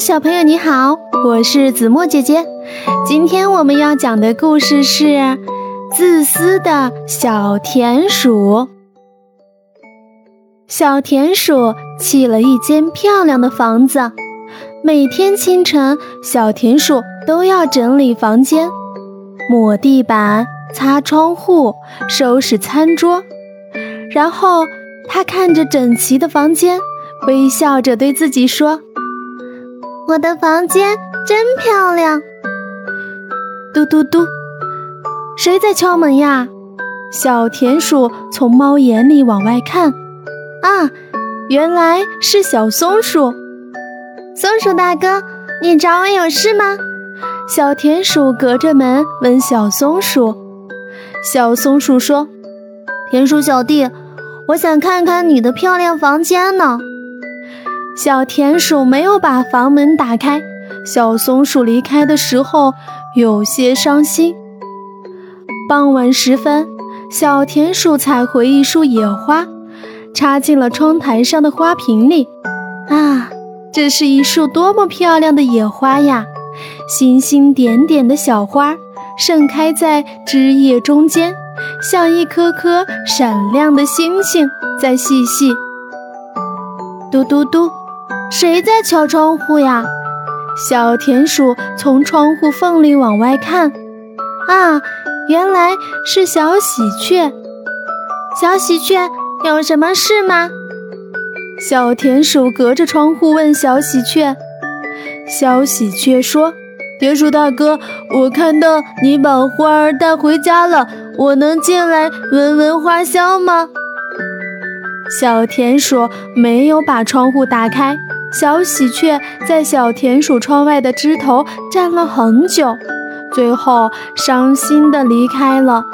小朋友你好，我是子墨姐姐。今天我们要讲的故事是《自私的小田鼠》。小田鼠砌了一间漂亮的房子，每天清晨，小田鼠都要整理房间，抹地板、擦窗户、收拾餐桌。然后，他看着整齐的房间，微笑着对自己说。我的房间真漂亮。嘟嘟嘟，谁在敲门呀？小田鼠从猫眼里往外看，啊，原来是小松鼠。松鼠大哥，你找我有事吗？小田鼠隔着门问小松鼠。小松鼠说：“田鼠小弟，我想看看你的漂亮房间呢。”小田鼠没有把房门打开，小松鼠离开的时候有些伤心。傍晚时分，小田鼠采回一束野花，插进了窗台上的花瓶里。啊，这是一束多么漂亮的野花呀！星星点点的小花盛开在枝叶中间，像一颗颗闪亮的星星在细细。嘟嘟嘟。谁在敲窗户呀？小田鼠从窗户缝里往外看，啊，原来是小喜鹊。小喜鹊，有什么事吗？小田鼠隔着窗户问小喜鹊。小喜鹊说：“田鼠大哥，我看到你把花儿带回家了，我能进来闻闻花香吗？”小田鼠没有把窗户打开。小喜鹊在小田鼠窗外的枝头站了很久，最后伤心地离开了。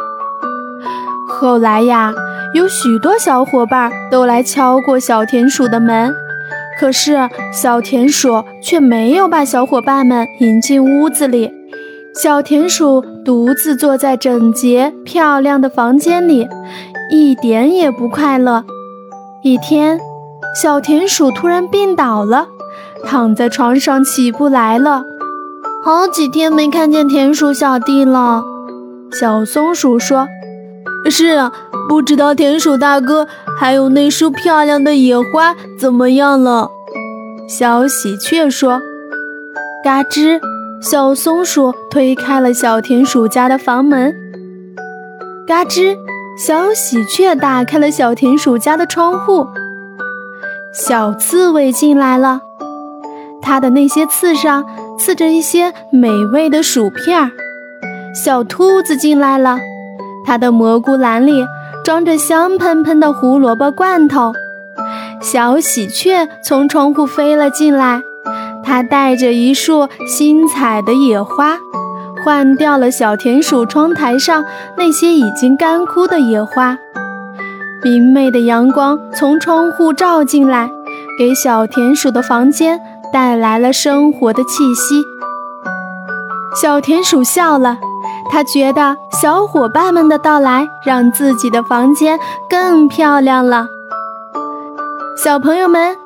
后来呀，有许多小伙伴都来敲过小田鼠的门，可是小田鼠却没有把小伙伴们引进屋子里。小田鼠独自坐在整洁漂亮的房间里，一点也不快乐。一天。小田鼠突然病倒了，躺在床上起不来了。好几天没看见田鼠小弟了。小松鼠说：“是啊，不知道田鼠大哥还有那束漂亮的野花怎么样了。”小喜鹊说：“嘎吱！”小松鼠推开了小田鼠家的房门。嘎吱！小喜鹊打开了小田鼠家的窗户。小刺猬进来了，它的那些刺上刺着一些美味的薯片儿。小兔子进来了，它的蘑菇篮里装着香喷喷的胡萝卜罐头。小喜鹊从窗户飞了进来，它带着一束新采的野花，换掉了小田鼠窗台上那些已经干枯的野花。明媚的阳光从窗户照进来，给小田鼠的房间带来了生活的气息。小田鼠笑了，它觉得小伙伴们的到来让自己的房间更漂亮了。小朋友们，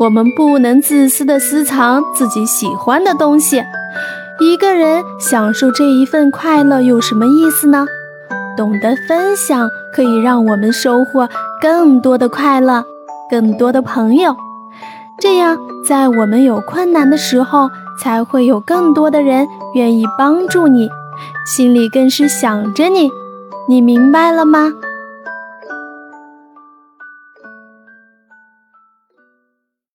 我们不能自私地私藏自己喜欢的东西。一个人享受这一份快乐有什么意思呢？懂得分享，可以让我们收获更多的快乐，更多的朋友。这样，在我们有困难的时候，才会有更多的人愿意帮助你，心里更是想着你。你明白了吗？